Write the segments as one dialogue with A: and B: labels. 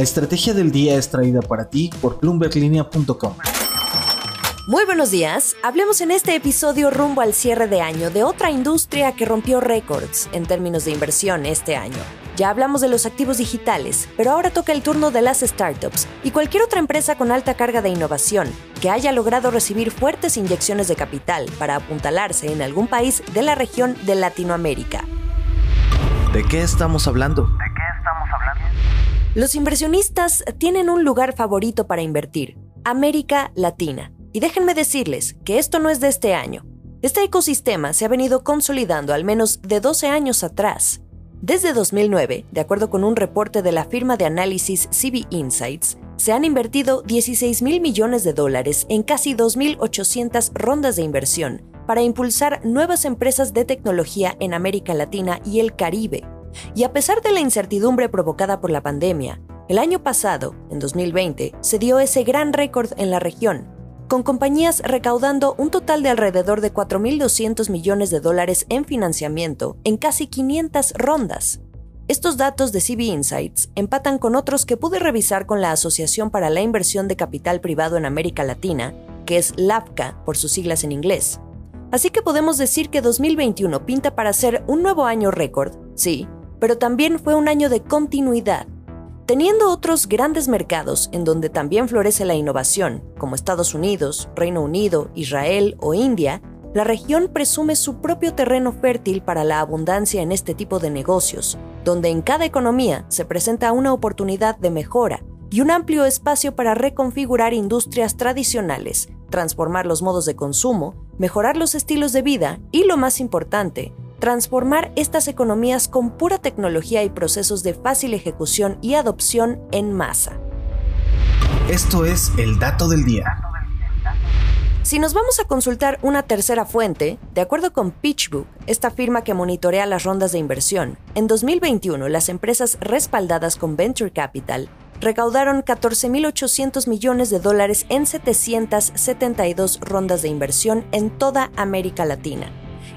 A: La estrategia del día es traída para ti por bloomberglinea.com.
B: Muy buenos días. Hablemos en este episodio rumbo al cierre de año de otra industria que rompió récords en términos de inversión este año. Ya hablamos de los activos digitales, pero ahora toca el turno de las startups y cualquier otra empresa con alta carga de innovación que haya logrado recibir fuertes inyecciones de capital para apuntalarse en algún país de la región de Latinoamérica.
A: ¿De qué estamos hablando?
B: Los inversionistas tienen un lugar favorito para invertir, América Latina. Y déjenme decirles que esto no es de este año. Este ecosistema se ha venido consolidando al menos de 12 años atrás. Desde 2009, de acuerdo con un reporte de la firma de análisis CB Insights, se han invertido 16 mil millones de dólares en casi 2.800 rondas de inversión para impulsar nuevas empresas de tecnología en América Latina y el Caribe. Y a pesar de la incertidumbre provocada por la pandemia, el año pasado, en 2020, se dio ese gran récord en la región, con compañías recaudando un total de alrededor de 4.200 millones de dólares en financiamiento en casi 500 rondas. Estos datos de CB Insights empatan con otros que pude revisar con la Asociación para la Inversión de Capital Privado en América Latina, que es LAFCA por sus siglas en inglés. Así que podemos decir que 2021 pinta para ser un nuevo año récord, sí, pero también fue un año de continuidad Teniendo otros grandes mercados en donde también florece la innovación, como Estados Unidos, Reino Unido, Israel o India, la región presume su propio terreno fértil para la abundancia en este tipo de negocios, donde en cada economía se presenta una oportunidad de mejora y un amplio espacio para reconfigurar industrias tradicionales, transformar los modos de consumo, mejorar los estilos de vida y, lo más importante, transformar estas economías con pura tecnología y procesos de fácil ejecución y adopción en masa.
A: Esto es el dato del día.
B: Si nos vamos a consultar una tercera fuente, de acuerdo con PitchBook, esta firma que monitorea las rondas de inversión, en 2021 las empresas respaldadas con Venture Capital recaudaron 14.800 millones de dólares en 772 rondas de inversión en toda América Latina.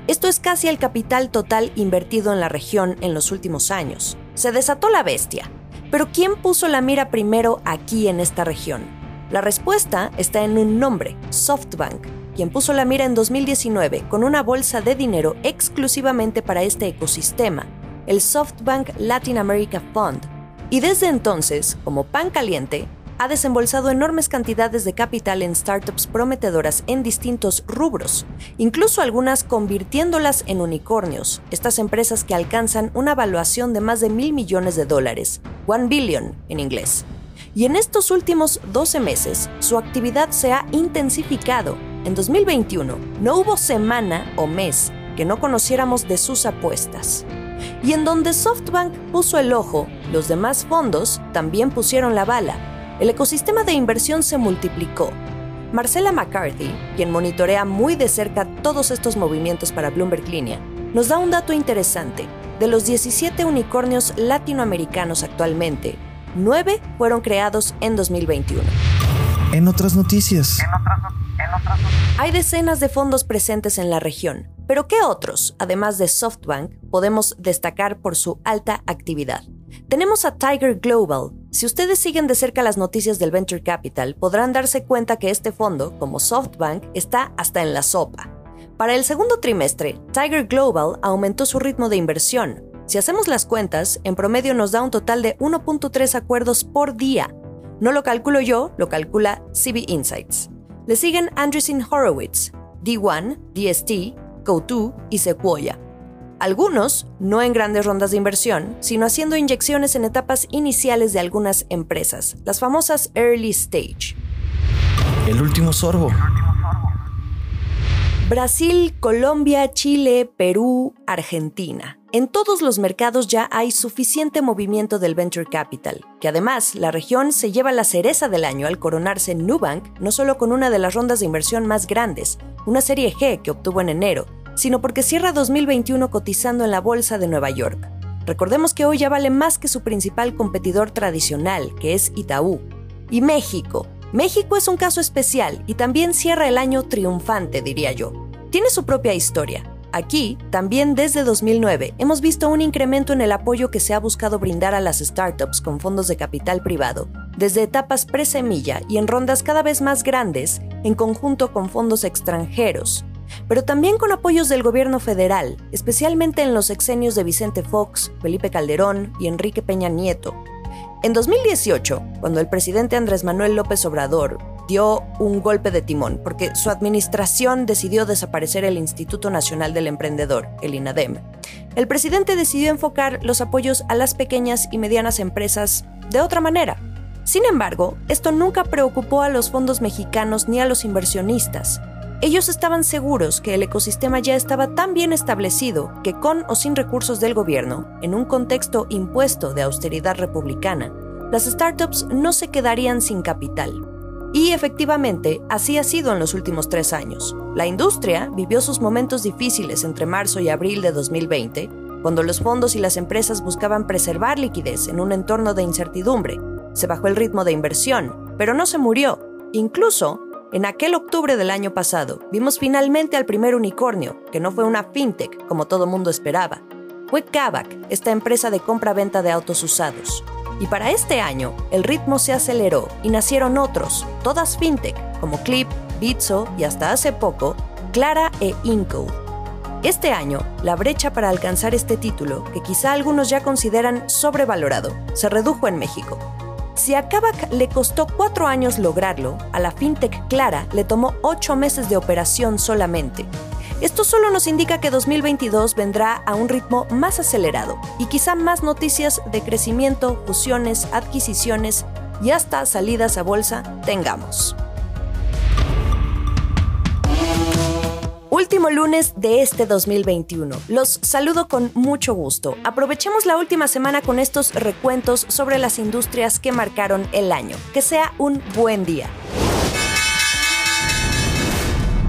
B: Esto es casi el capital total invertido en la región en los últimos años. Se desató la bestia. Pero ¿quién puso la mira primero aquí en esta región? La respuesta está en un nombre, SoftBank, quien puso la mira en 2019 con una bolsa de dinero exclusivamente para este ecosistema, el SoftBank Latin America Fund. Y desde entonces, como pan caliente, ha desembolsado enormes cantidades de capital en startups prometedoras en distintos rubros, incluso algunas convirtiéndolas en unicornios, estas empresas que alcanzan una valuación de más de mil millones de dólares, one billion en inglés. Y en estos últimos 12 meses, su actividad se ha intensificado. En 2021, no hubo semana o mes que no conociéramos de sus apuestas. Y en donde SoftBank puso el ojo, los demás fondos también pusieron la bala el ecosistema de inversión se multiplicó. Marcela McCarthy, quien monitorea muy de cerca todos estos movimientos para Bloomberg Línea, nos da un dato interesante. De los 17 unicornios latinoamericanos actualmente, 9 fueron creados en 2021.
A: En otras noticias.
B: Hay decenas de fondos presentes en la región, pero ¿qué otros, además de SoftBank, podemos destacar por su alta actividad? Tenemos a Tiger Global. Si ustedes siguen de cerca las noticias del Venture Capital, podrán darse cuenta que este fondo, como SoftBank, está hasta en la sopa. Para el segundo trimestre, Tiger Global aumentó su ritmo de inversión. Si hacemos las cuentas, en promedio nos da un total de 1.3 acuerdos por día. No lo calculo yo, lo calcula CB Insights. Le siguen Andreessen Horowitz, D1, DST, Co2 y Sequoia. Algunos no en grandes rondas de inversión, sino haciendo inyecciones en etapas iniciales de algunas empresas, las famosas early stage.
A: El último sorbo.
B: Brasil, Colombia, Chile, Perú, Argentina. En todos los mercados ya hay suficiente movimiento del venture capital, que además la región se lleva la cereza del año al coronarse Nubank no solo con una de las rondas de inversión más grandes, una serie G que obtuvo en enero, sino porque cierra 2021 cotizando en la Bolsa de Nueva York. Recordemos que hoy ya vale más que su principal competidor tradicional, que es Itaú. Y México. México es un caso especial y también cierra el año triunfante, diría yo. Tiene su propia historia. Aquí, también desde 2009, hemos visto un incremento en el apoyo que se ha buscado brindar a las startups con fondos de capital privado, desde etapas pre-semilla y en rondas cada vez más grandes, en conjunto con fondos extranjeros, pero también con apoyos del gobierno federal, especialmente en los exenios de Vicente Fox, Felipe Calderón y Enrique Peña Nieto. En 2018, cuando el presidente Andrés Manuel López Obrador dio un golpe de timón porque su administración decidió desaparecer el Instituto Nacional del Emprendedor, el INADEM. El presidente decidió enfocar los apoyos a las pequeñas y medianas empresas de otra manera. Sin embargo, esto nunca preocupó a los fondos mexicanos ni a los inversionistas. Ellos estaban seguros que el ecosistema ya estaba tan bien establecido que con o sin recursos del gobierno, en un contexto impuesto de austeridad republicana, las startups no se quedarían sin capital. Y efectivamente, así ha sido en los últimos tres años. La industria vivió sus momentos difíciles entre marzo y abril de 2020, cuando los fondos y las empresas buscaban preservar liquidez en un entorno de incertidumbre. Se bajó el ritmo de inversión, pero no se murió. Incluso, en aquel octubre del año pasado, vimos finalmente al primer unicornio, que no fue una fintech como todo mundo esperaba. Fue Kavak, esta empresa de compra-venta de autos usados. Y para este año, el ritmo se aceleró y nacieron otros, todas fintech, como Clip, Bitso y hasta hace poco, Clara e Inco. Este año, la brecha para alcanzar este título, que quizá algunos ya consideran sobrevalorado, se redujo en México. Si a Kavak le costó cuatro años lograrlo, a la fintech Clara le tomó ocho meses de operación solamente, esto solo nos indica que 2022 vendrá a un ritmo más acelerado y quizá más noticias de crecimiento, fusiones, adquisiciones y hasta salidas a bolsa tengamos. Último lunes de este 2021. Los saludo con mucho gusto. Aprovechemos la última semana con estos recuentos sobre las industrias que marcaron el año. Que sea un buen día.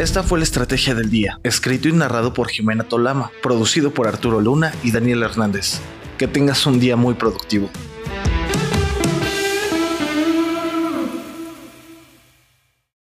A: Esta fue la estrategia del día, escrito y narrado por Jimena Tolama, producido por Arturo Luna y Daniel Hernández. Que tengas un día muy productivo.